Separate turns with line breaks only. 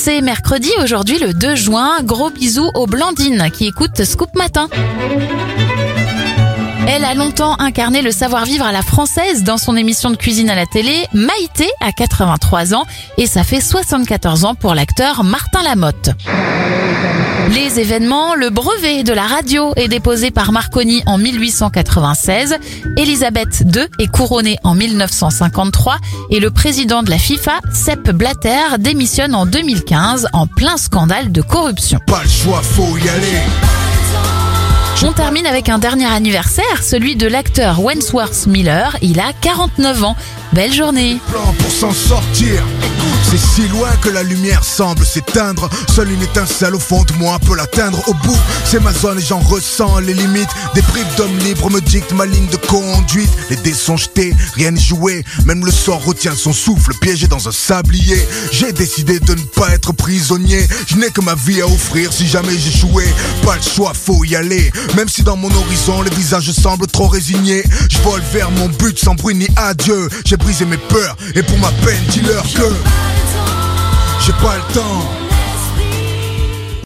C'est mercredi, aujourd'hui le 2 juin. Gros bisous aux Blandines qui écoutent Scoop Matin. Elle a longtemps incarné le savoir-vivre à la française dans son émission de cuisine à la télé. Maïté a 83 ans et ça fait 74 ans pour l'acteur Martin Lamotte. Les événements, le brevet de la radio est déposé par Marconi en 1896, Elisabeth II est couronnée en 1953 et le président de la FIFA, Sepp Blatter, démissionne en 2015 en plein scandale de corruption.
Pas le choix, faut y aller.
On termine avec un dernier anniversaire, celui de l'acteur Wentworth Miller. Il a 49 ans. Belle journée.
C'est si loin que la lumière semble s'éteindre. Seule une étincelle au fond de moi peut l'atteindre. Au bout, c'est ma zone et j'en ressens les limites. Des prives d'hommes libres me dictent ma ligne de conduite. Les dés sont jetés, rien n'est joué. Même le sort retient son souffle, piégé dans un sablier. J'ai décidé de ne pas être prisonnier. Je n'ai que ma vie à offrir si jamais j'échouais. Pas le choix, faut y aller. Même si dans mon horizon les visages semblent trop résignés. Je vole vers mon but sans bruit ni adieu. J'ai brisé mes peurs et pour ma peine, dis-leur que j'ai pas le temps.